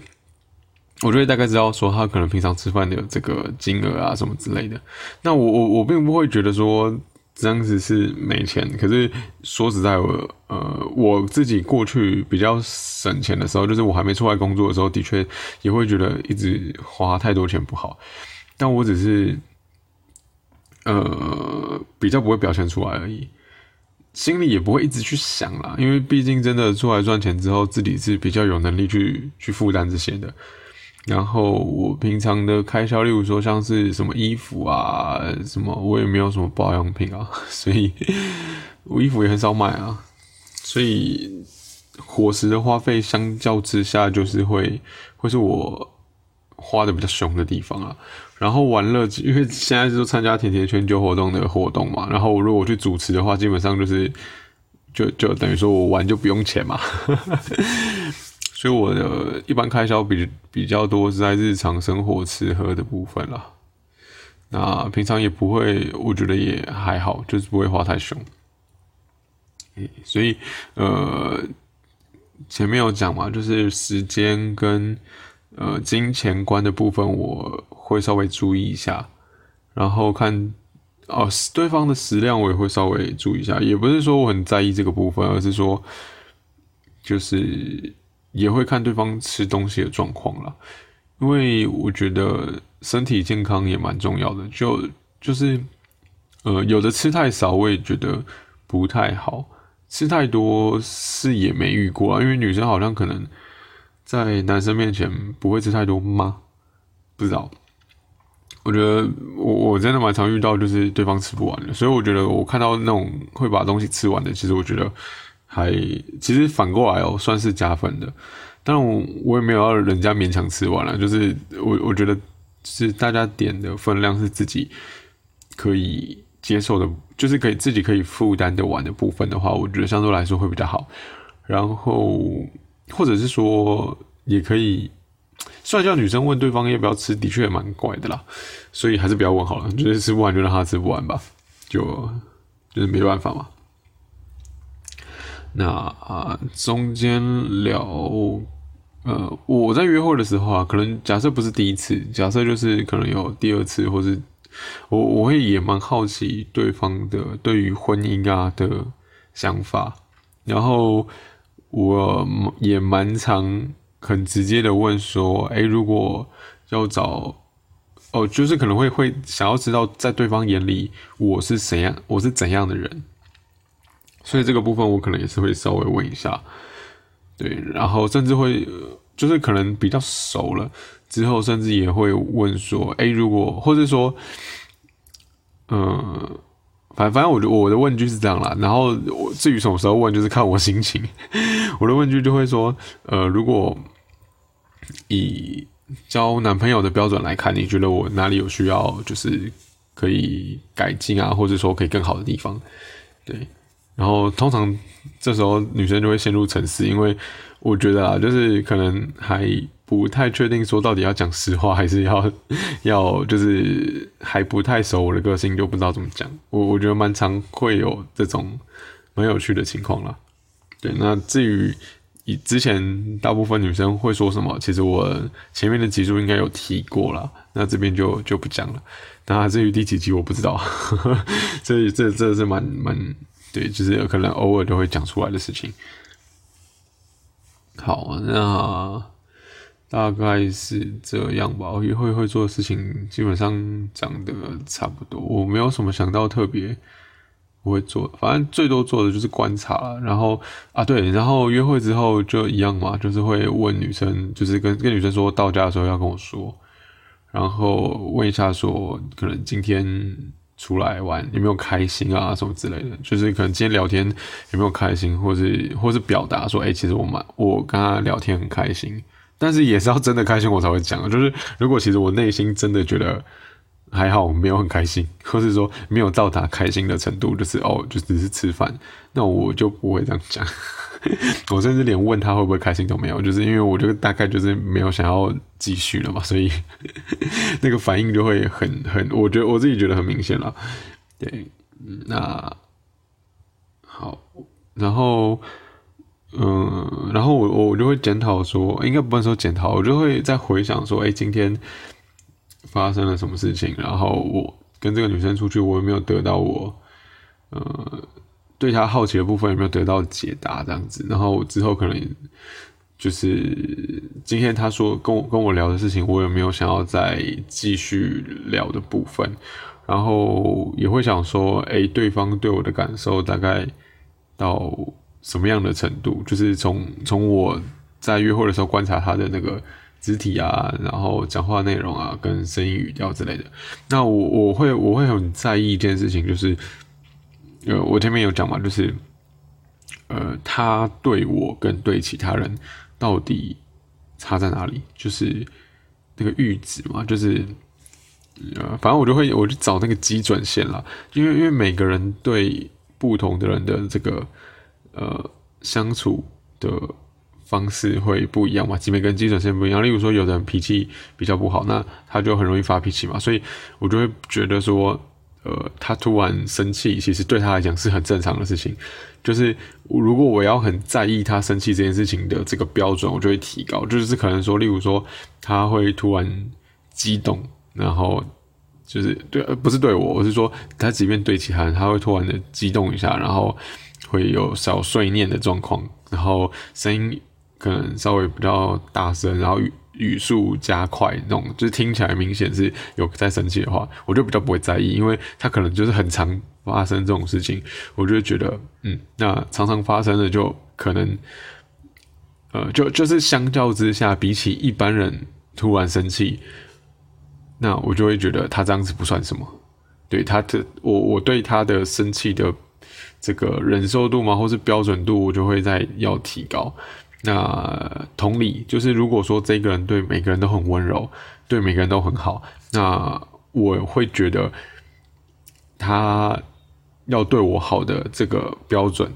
我就会大概知道说他可能平常吃饭的这个金额啊什么之类的。那我我我并不会觉得说这样子是没钱，可是说实在，我呃我自己过去比较省钱的时候，就是我还没出来工作的时候，的确也会觉得一直花太多钱不好。但我只是呃比较不会表现出来而已。心里也不会一直去想啦，因为毕竟真的出来赚钱之后，自己是比较有能力去去负担这些的。然后我平常的开销，例如说像是什么衣服啊，什么我也没有什么保养品啊，所以 我衣服也很少买啊。所以伙食的花费相较之下，就是会会是我花的比较凶的地方啊。然后玩乐，因为现在是参加甜甜圈酒活动的活动嘛。然后如果我去主持的话，基本上就是就就等于说我玩就不用钱嘛。所以我的一般开销比比较多是在日常生活吃喝的部分啦。那平常也不会，我觉得也还好，就是不会花太凶。所以呃，前面有讲嘛，就是时间跟呃金钱观的部分，我会稍微注意一下，然后看哦对方的食量，我也会稍微注意一下。也不是说我很在意这个部分，而是说就是也会看对方吃东西的状况了，因为我觉得。身体健康也蛮重要的，就就是，呃，有的吃太少，我也觉得不太好；吃太多是也没遇过啊，因为女生好像可能在男生面前不会吃太多吗？不知道。我觉得我我真的蛮常遇到，就是对方吃不完的，所以我觉得我看到那种会把东西吃完的，其实我觉得还其实反过来哦，算是加分的。但我我也没有要人家勉强吃完了，就是我我觉得。是大家点的分量是自己可以接受的，就是可以自己可以负担的完的部分的话，我觉得相对来说会比较好。然后或者是说，也可以，虽然叫女生问对方要不要吃，的确也蛮怪的啦。所以还是不要问好了，就是吃不完就让他吃不完吧，就就是没办法嘛。那啊，中间聊。呃，我在约会的时候啊，可能假设不是第一次，假设就是可能有第二次，或是我我会也蛮好奇对方的对于婚姻啊的想法，然后我也蛮常很直接的问说，哎，如果要找哦，就是可能会会想要知道在对方眼里我是怎样，我是怎样的人，所以这个部分我可能也是会稍微问一下。对，然后甚至会，就是可能比较熟了之后，甚至也会问说：“哎，如果或者说，嗯，反反正我我的问句是这样啦。然后我至于什么时候问，就是看我心情。我的问句就会说：呃，如果以交男朋友的标准来看，你觉得我哪里有需要，就是可以改进啊，或者说可以更好的地方？对。”然后通常这时候女生就会陷入沉思，因为我觉得啊，就是可能还不太确定说到底要讲实话，还是要 要就是还不太熟我的个性，就不知道怎么讲。我我觉得蛮常会有这种蛮有趣的情况了。对，那至于以之前大部分女生会说什么，其实我前面的集数应该有提过了，那这边就就不讲了。那至于第几集我不知道，这这这是蛮蛮。对，就是有可能偶尔都会讲出来的事情。好，那大概是这样吧。约会会做的事情基本上讲的差不多，我没有什么想到特别不会做，反正最多做的就是观察。然后啊，对，然后约会之后就一样嘛，就是会问女生，就是跟跟女生说到家的时候要跟我说，然后问一下说可能今天。出来玩有没有开心啊？什么之类的，就是可能今天聊天有没有开心，或是或是表达说，哎，其实我蛮我跟他聊天很开心，但是也是要真的开心我才会讲。就是如果其实我内心真的觉得还好，没有很开心，或是说没有到达开心的程度，就是哦，就只是吃饭，那我就不会这样讲。我甚至连问他会不会开心都没有，就是因为我就大概就是没有想要继续了嘛，所以 那个反应就会很很，我觉得我自己觉得很明显了。对，那好，然后嗯，然后我我就会检讨说，应该不能说检讨，我就会在回想说，哎，今天发生了什么事情，然后我跟这个女生出去，我有没有得到我呃。对她好奇的部分有没有得到解答？这样子，然后之后可能就是今天他说跟我跟我聊的事情，我有没有想要再继续聊的部分？然后也会想说，哎，对方对我的感受大概到什么样的程度？就是从从我在约会的时候观察他的那个肢体啊，然后讲话内容啊，跟声音语调之类的。那我我会我会很在意一件事情，就是。呃，我前面有讲嘛，就是，呃，他对我跟对其他人到底差在哪里？就是那个阈值嘛，就是，呃，反正我就会我就找那个基准线了，因为因为每个人对不同的人的这个呃相处的方式会不一样嘛，即便跟基准线不一样。例如说，有的人脾气比较不好，那他就很容易发脾气嘛，所以我就会觉得说，呃，他突然生气，其实对他来讲是很正常的事情。就是如果我要很在意他生气这件事情的这个标准，我就会提高。就是可能说，例如说，他会突然激动，然后就是对，不是对我，我是说，他即便对其他人，他会突然的激动一下，然后会有小碎念的状况，然后声音可能稍微比较大声，然后语语速加快那种，就是听起来明显是有在生气的话，我就比较不会在意，因为他可能就是很常。发生这种事情，我就觉得，嗯，那常常发生的就可能，呃，就就是相较之下，比起一般人突然生气，那我就会觉得他这样子不算什么。对他的，我我对他的生气的这个忍受度嘛，或是标准度，我就会在要提高。那同理，就是如果说这个人对每个人都很温柔，对每个人都很好，那我会觉得他。要对我好的这个标准，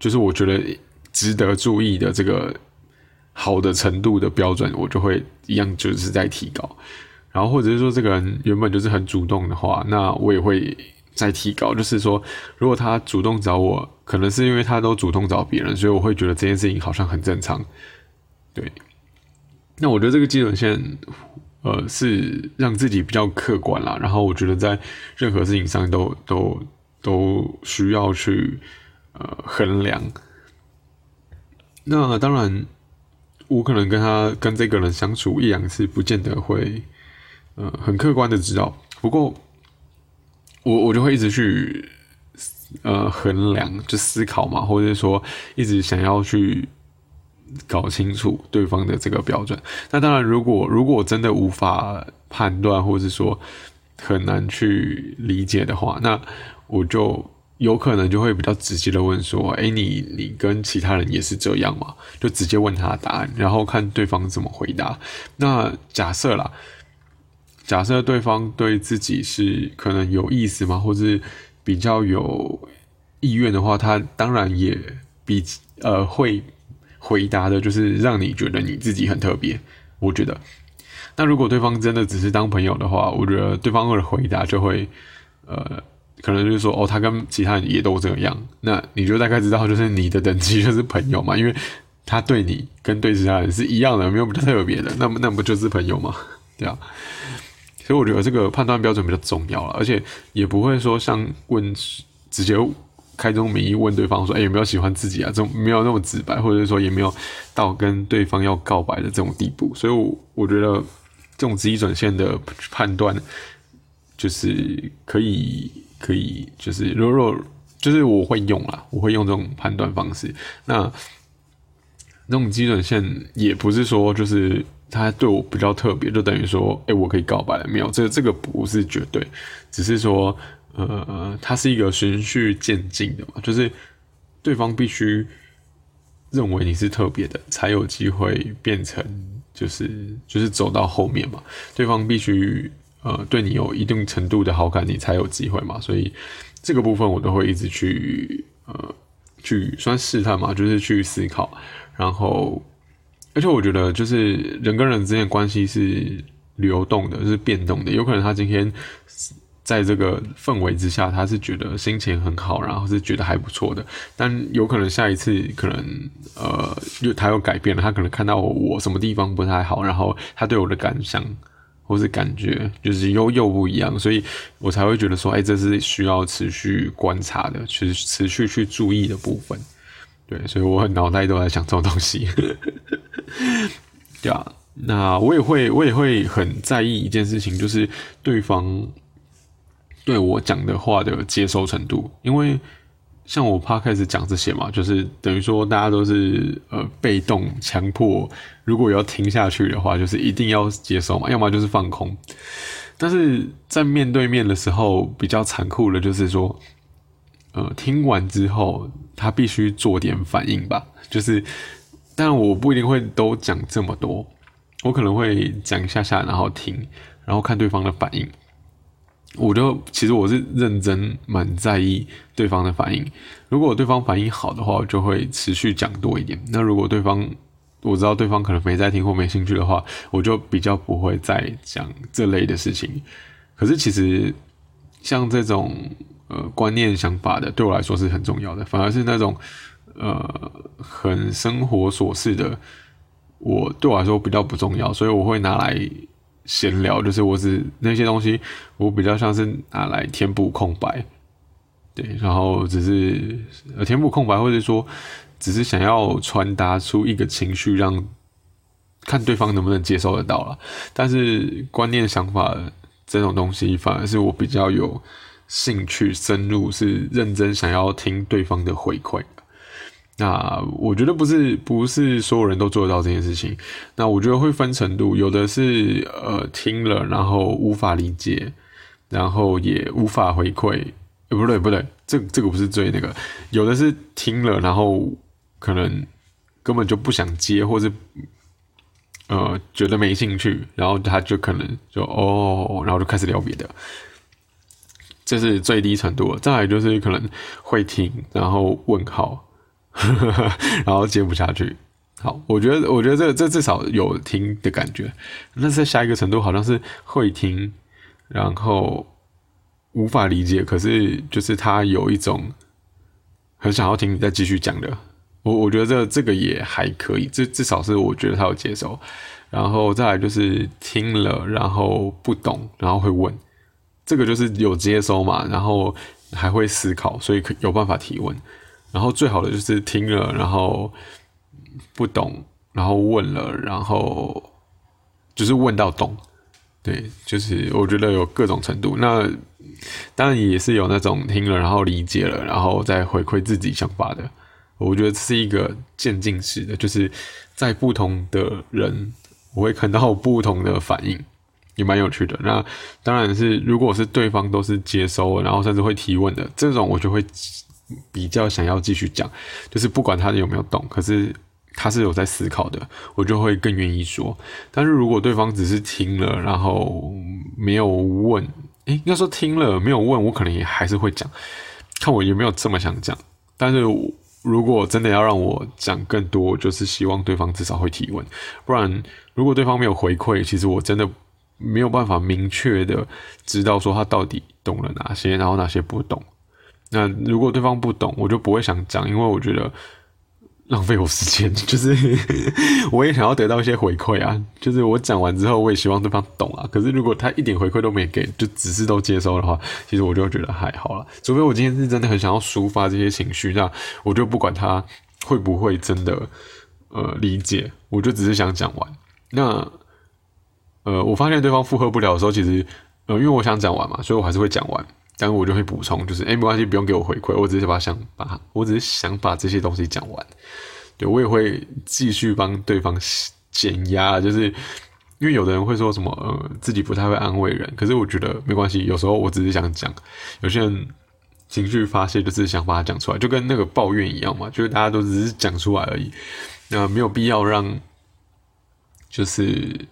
就是我觉得值得注意的这个好的程度的标准，我就会一样就是在提高。然后或者是说这个人原本就是很主动的话，那我也会再提高。就是说，如果他主动找我，可能是因为他都主动找别人，所以我会觉得这件事情好像很正常。对，那我觉得这个基准线，呃，是让自己比较客观啦。然后我觉得在任何事情上都都。都需要去呃衡量。那当然，我可能跟他跟这个人相处一两次，不见得会呃很客观的知道。不过，我我就会一直去呃衡量，就思考嘛，或者说一直想要去搞清楚对方的这个标准。那当然，如果如果真的无法判断，或者说很难去理解的话，那我就有可能就会比较直接的问说：“哎，你你跟其他人也是这样吗？”就直接问他的答案，然后看对方怎么回答。那假设啦，假设对方对自己是可能有意思嘛，或是比较有意愿的话，他当然也比呃会回答的，就是让你觉得你自己很特别。我觉得，那如果对方真的只是当朋友的话，我觉得对方的回答就会呃。可能就是说，哦，他跟其他人也都这样，那你就大概知道，就是你的等级就是朋友嘛，因为他对你跟对其他人是一样的，没有比较特别的，那么那不就是朋友吗？对啊，所以我觉得这个判断标准比较重要了，而且也不会说像问直接开宗明义问对方说，哎，有没有喜欢自己啊？这种没有那么直白，或者是说也没有到跟对方要告白的这种地步，所以，我我觉得这种基准线的判断就是可以。可以，就是如果就是我会用啦，我会用这种判断方式。那那种基准线也不是说就是他对我比较特别，就等于说，哎，我可以告白了没有？这这个不是绝对，只是说，呃，它是一个循序渐进的嘛，就是对方必须认为你是特别的，才有机会变成就是就是走到后面嘛。对方必须。呃，对你有一定程度的好感，你才有机会嘛。所以这个部分我都会一直去呃去算试探嘛，就是去思考。然后，而且我觉得就是人跟人之间的关系是流动的，是变动的。有可能他今天在这个氛围之下，他是觉得心情很好，然后是觉得还不错的。但有可能下一次可能呃，又他又改变了，他可能看到我什么地方不太好，然后他对我的感想。或是感觉就是又又不一样，所以我才会觉得说，哎，这是需要持续观察的，去持续去注意的部分。对，所以我脑袋都在想这种东西。对啊，那我也会，我也会很在意一件事情，就是对方对我讲的话的接收程度，因为。像我怕开始讲这些嘛，就是等于说大家都是呃被动强迫，如果要听下去的话，就是一定要接受嘛，要么就是放空。但是在面对面的时候，比较残酷的就是说，呃，听完之后他必须做点反应吧，就是，但我不一定会都讲这么多，我可能会讲一下下，然后听，然后看对方的反应。我就其实我是认真蛮在意对方的反应，如果对方反应好的话，我就会持续讲多一点。那如果对方我知道对方可能没在听或没兴趣的话，我就比较不会再讲这类的事情。可是其实像这种呃观念想法的，对我来说是很重要的。反而是那种呃很生活琐事的，我对我来说比较不重要，所以我会拿来闲聊。就是我只那些东西，我比较像是拿来填补空白。对，然后只是呃填补空白，或者说只是想要传达出一个情绪，让看对方能不能接受得到了。但是观念想法这种东西，反而是我比较有兴趣深入，是认真想要听对方的回馈。那我觉得不是不是所有人都做得到这件事情。那我觉得会分程度，有的是呃听了然后无法理解，然后也无法回馈。呃，不对不对，这这个不是最那个，有的是听了，然后可能根本就不想接，或是呃觉得没兴趣，然后他就可能就哦，然后就开始聊别的，这是最低程度了。再来就是可能会听，然后问号，然后接不下去。好，我觉得我觉得这这至少有听的感觉。那在下一个程度好像是会听，然后。无法理解，可是就是他有一种很想要听你再继续讲的，我我觉得这这个也还可以，至至少是我觉得他有接受，然后再来就是听了然后不懂，然后会问，这个就是有接收嘛，然后还会思考，所以有办法提问，然后最好的就是听了然后不懂，然后问了，然后就是问到懂。对，就是我觉得有各种程度，那当然也是有那种听了然后理解了，然后再回馈自己想法的。我觉得这是一个渐进式的，就是在不同的人，我会看到不同的反应，也蛮有趣的。那当然是如果是对方都是接收，然后甚至会提问的这种，我就会比较想要继续讲，就是不管他有没有懂，可是。他是有在思考的，我就会更愿意说。但是如果对方只是听了，然后没有问，诶，应该说听了没有问，我可能也还是会讲，看我有没有这么想讲。但是如果真的要让我讲更多，就是希望对方至少会提问，不然如果对方没有回馈，其实我真的没有办法明确的知道说他到底懂了哪些，然后哪些不懂。那如果对方不懂，我就不会想讲，因为我觉得。浪费我时间，就是我也想要得到一些回馈啊。就是我讲完之后，我也希望对方懂啊。可是如果他一点回馈都没给，就只是都接收的话，其实我就觉得还好了。除非我今天是真的很想要抒发这些情绪，那我就不管他会不会真的呃理解，我就只是想讲完。那呃，我发现对方负荷不了的时候，其实呃，因为我想讲完嘛，所以我还是会讲完。但是我就会补充，就是哎，没关系，不用给我回馈，我只是把想把，我只是想把这些东西讲完。对我也会继续帮对方减压，就是因为有的人会说什么，呃，自己不太会安慰人，可是我觉得没关系，有时候我只是想讲，有些人情绪发泄就是想把它讲出来，就跟那个抱怨一样嘛，就是大家都只是讲出来而已，那没有必要让，就是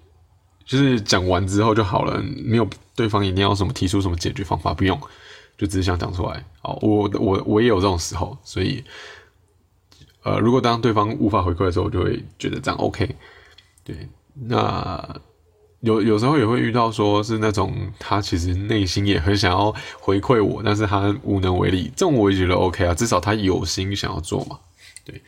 就是讲完之后就好了，没有。对方一定要什么提出什么解决方法，不用，就只是想讲出来。好，我我我也有这种时候，所以，呃，如果当对方无法回馈的时候，我就会觉得这样 OK。对，那有有时候也会遇到说是那种他其实内心也很想要回馈我，但是他无能为力，这种我也觉得 OK 啊，至少他有心想要做嘛。对，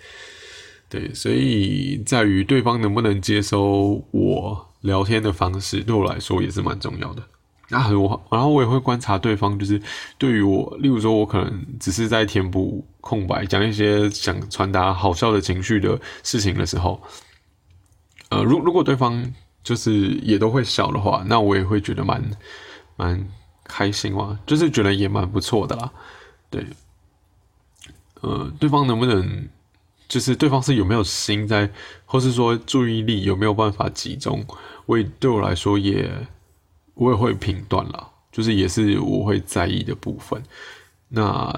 对，所以在于对方能不能接收我聊天的方式，对我来说也是蛮重要的。那很我，然后我也会观察对方，就是对于我，例如说，我可能只是在填补空白，讲一些想传达好笑的情绪的事情的时候，呃，如如果对方就是也都会笑的话，那我也会觉得蛮蛮开心哇，就是觉得也蛮不错的啦。对，呃，对方能不能，就是对方是有没有心在，或是说注意力有没有办法集中，我也对我来说也。我也会评断了，就是也是我会在意的部分。那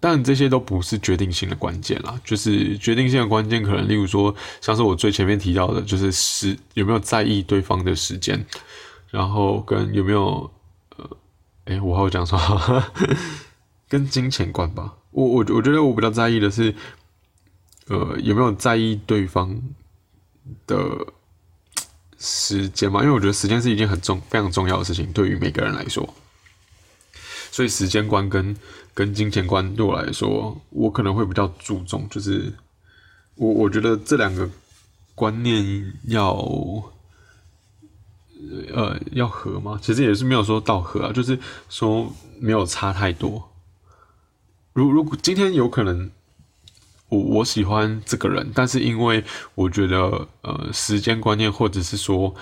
但这些都不是决定性的关键啦，就是决定性的关键可能，例如说，像是我最前面提到的，就是时有没有在意对方的时间，然后跟有没有呃，哎，我还有讲说，跟金钱观吧。我我我觉得我比较在意的是，呃，有没有在意对方的时间嘛，因为我觉得时间是一件很重、非常重要的事情，对于每个人来说。所以时间观跟跟金钱观对我来说，我可能会比较注重，就是我我觉得这两个观念要呃要合吗？其实也是没有说到合啊，就是说没有差太多。如如果今天有可能，我我喜欢这个人，但是因为我觉得呃时间观念或者是说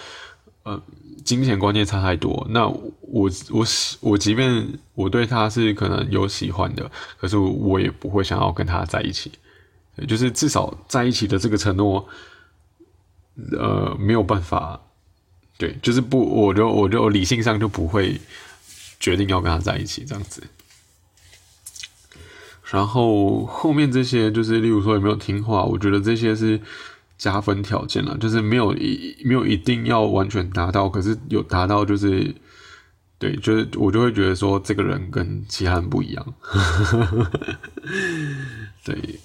呃。金钱观念差太多，那我我喜我即便我对他是可能有喜欢的，可是我也不会想要跟他在一起，就是至少在一起的这个承诺，呃，没有办法，对，就是不，我就我就理性上就不会决定要跟他在一起这样子。然后后面这些就是，例如说有没有听话，我觉得这些是。加分条件了，就是没有一没有一定要完全达到，可是有达到就是，对，就是我就会觉得说这个人跟其他人不一样。对，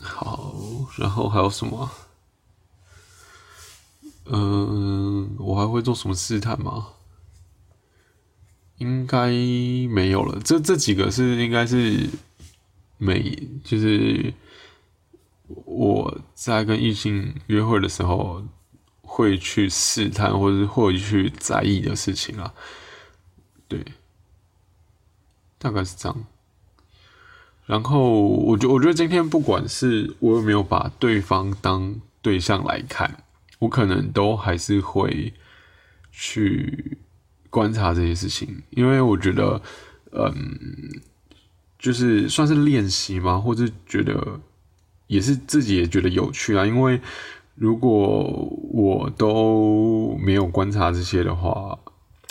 好，然后还有什么？嗯，我还会做什么试探吗？应该没有了。这这几个是应该是每就是。我在跟异性约会的时候，会去试探或者是会去在意的事情啊，对，大概是这样。然后，我觉我觉得今天不管是我有没有把对方当对象来看，我可能都还是会去观察这些事情，因为我觉得，嗯，就是算是练习嘛，或者觉得。也是自己也觉得有趣啊，因为如果我都没有观察这些的话，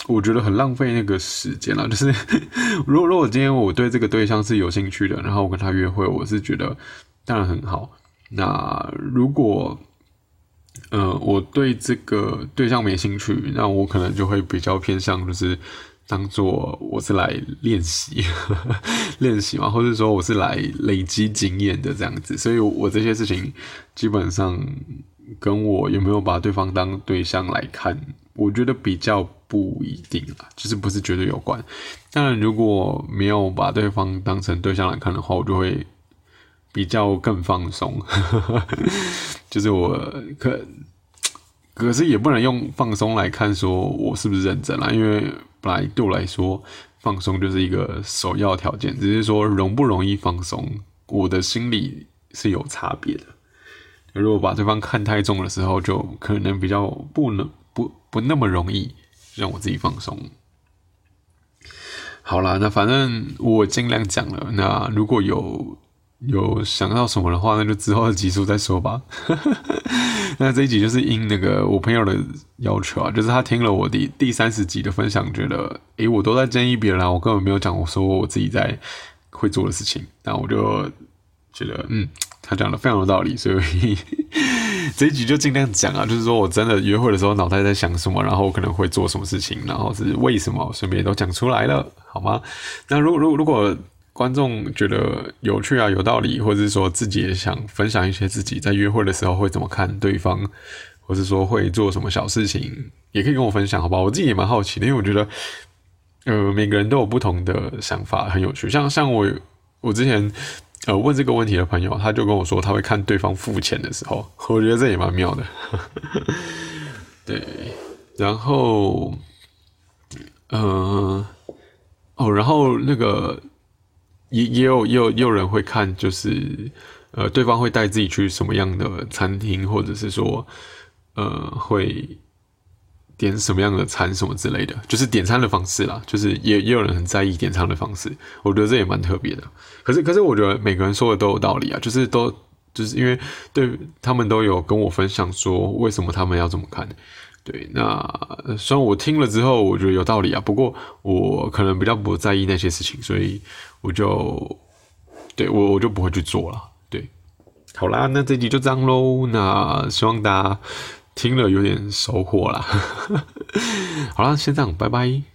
我觉得很浪费那个时间了。就是 如果如果今天我对这个对象是有兴趣的，然后我跟他约会，我是觉得当然很好。那如果呃我对这个对象没兴趣，那我可能就会比较偏向就是。当做我是来练习 练习嘛，或者说我是来累积经验的这样子，所以我这些事情基本上跟我有没有把对方当对象来看，我觉得比较不一定啦，就是不是绝对有关。当然，如果没有把对方当成对象来看的话，我就会比较更放松，就是我可可是也不能用放松来看说我是不是认真啦，因为。本来对我来说，放松就是一个首要条件，只是说容不容易放松，我的心里是有差别的。如果把对方看太重的时候，就可能比较不能不不那么容易让我自己放松。好啦，那反正我尽量讲了。那如果有。有想到什么的话，那就之后的集数再说吧。那这一集就是应那个我朋友的要求啊，就是他听了我的第三十集的分享，觉得诶，我都在建议别人啊，我根本没有讲我说我自己在会做的事情。那我就觉得，嗯，他讲的非常有道理，所以 这一集就尽量讲啊，就是说我真的约会的时候脑袋在想什么，然后我可能会做什么事情，然后是为什么，顺便都讲出来了，好吗？那如果如果如果。观众觉得有趣啊，有道理，或者是说自己也想分享一些自己在约会的时候会怎么看对方，或是说会做什么小事情，也可以跟我分享，好吧？我自己也蛮好奇的，因为我觉得，呃，每个人都有不同的想法，很有趣。像像我，我之前呃问这个问题的朋友，他就跟我说，他会看对方付钱的时候，我觉得这也蛮妙的。对，然后，嗯，哦，然后那个。也也有也有也有人会看，就是呃，对方会带自己去什么样的餐厅，或者是说，呃，会点什么样的餐什么之类的，就是点餐的方式啦。就是也也有人很在意点餐的方式，我觉得这也蛮特别的。可是可是，我觉得每个人说的都有道理啊，就是都就是因为对他们都有跟我分享说，为什么他们要这么看。对，那虽然我听了之后，我觉得有道理啊，不过我可能比较不在意那些事情，所以我就对我我就不会去做了。对，好啦，那这集就这样喽。那希望大家听了有点收获啦。好啦，先这样，拜拜。